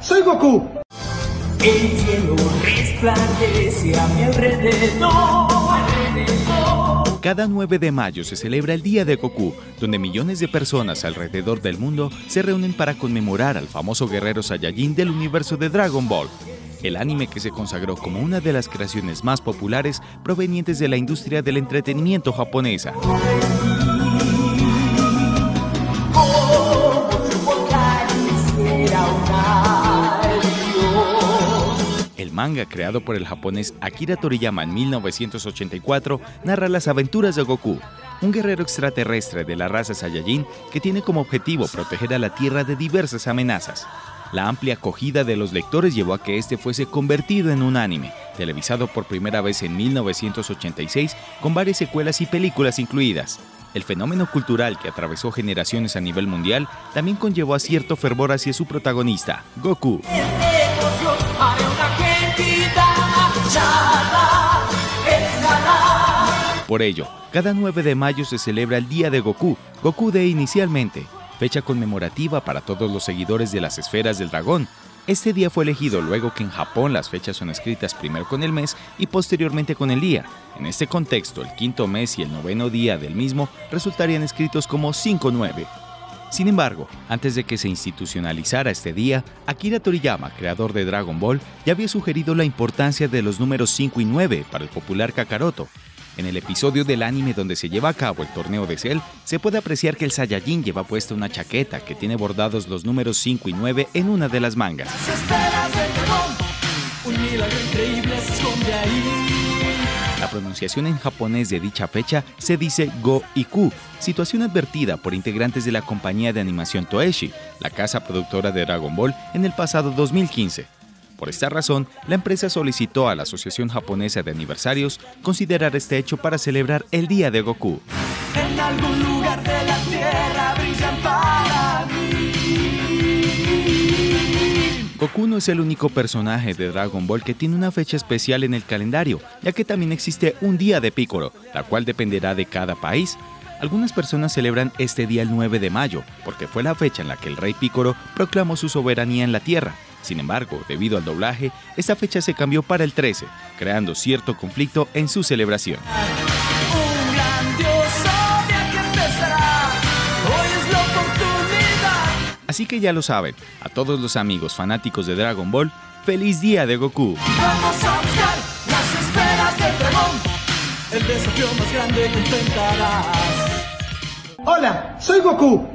soy Goku. El cielo resplandece a mi alrededor. Cada 9 de mayo se celebra el Día de Goku, donde millones de personas alrededor del mundo se reúnen para conmemorar al famoso guerrero Saiyajin del universo de Dragon Ball, el anime que se consagró como una de las creaciones más populares provenientes de la industria del entretenimiento japonesa. Manga creado por el japonés Akira Toriyama en 1984 narra las aventuras de Goku, un guerrero extraterrestre de la raza Saiyajin que tiene como objetivo proteger a la Tierra de diversas amenazas. La amplia acogida de los lectores llevó a que este fuese convertido en un anime, televisado por primera vez en 1986 con varias secuelas y películas incluidas. El fenómeno cultural que atravesó generaciones a nivel mundial también conllevó a cierto fervor hacia su protagonista, Goku. Por ello, cada 9 de mayo se celebra el Día de Goku, Goku Day inicialmente, fecha conmemorativa para todos los seguidores de las esferas del dragón. Este día fue elegido luego que en Japón las fechas son escritas primero con el mes y posteriormente con el día. En este contexto, el quinto mes y el noveno día del mismo resultarían escritos como 5-9. Sin embargo, antes de que se institucionalizara este día, Akira Toriyama, creador de Dragon Ball, ya había sugerido la importancia de los números 5 y 9 para el popular Kakaroto. En el episodio del anime donde se lleva a cabo el torneo de Cell, se puede apreciar que el Saiyajin lleva puesta una chaqueta que tiene bordados los números 5 y 9 en una de las mangas. La pronunciación en japonés de dicha fecha se dice Go Iku, situación advertida por integrantes de la compañía de animación Toeshi, la casa productora de Dragon Ball, en el pasado 2015. Por esta razón, la empresa solicitó a la Asociación Japonesa de Aniversarios considerar este hecho para celebrar el Día de Goku. En algún lugar de la tierra brillan para mí. Goku no es el único personaje de Dragon Ball que tiene una fecha especial en el calendario, ya que también existe un día de Piccolo, la cual dependerá de cada país. Algunas personas celebran este día el 9 de mayo, porque fue la fecha en la que el rey Piccolo proclamó su soberanía en la Tierra. Sin embargo, debido al doblaje, esta fecha se cambió para el 13, creando cierto conflicto en su celebración. Así que ya lo saben, a todos los amigos fanáticos de Dragon Ball, feliz día de Goku. Vamos a buscar las esferas del dragón. El desafío más grande que enfrentarás. Hola, soy Goku.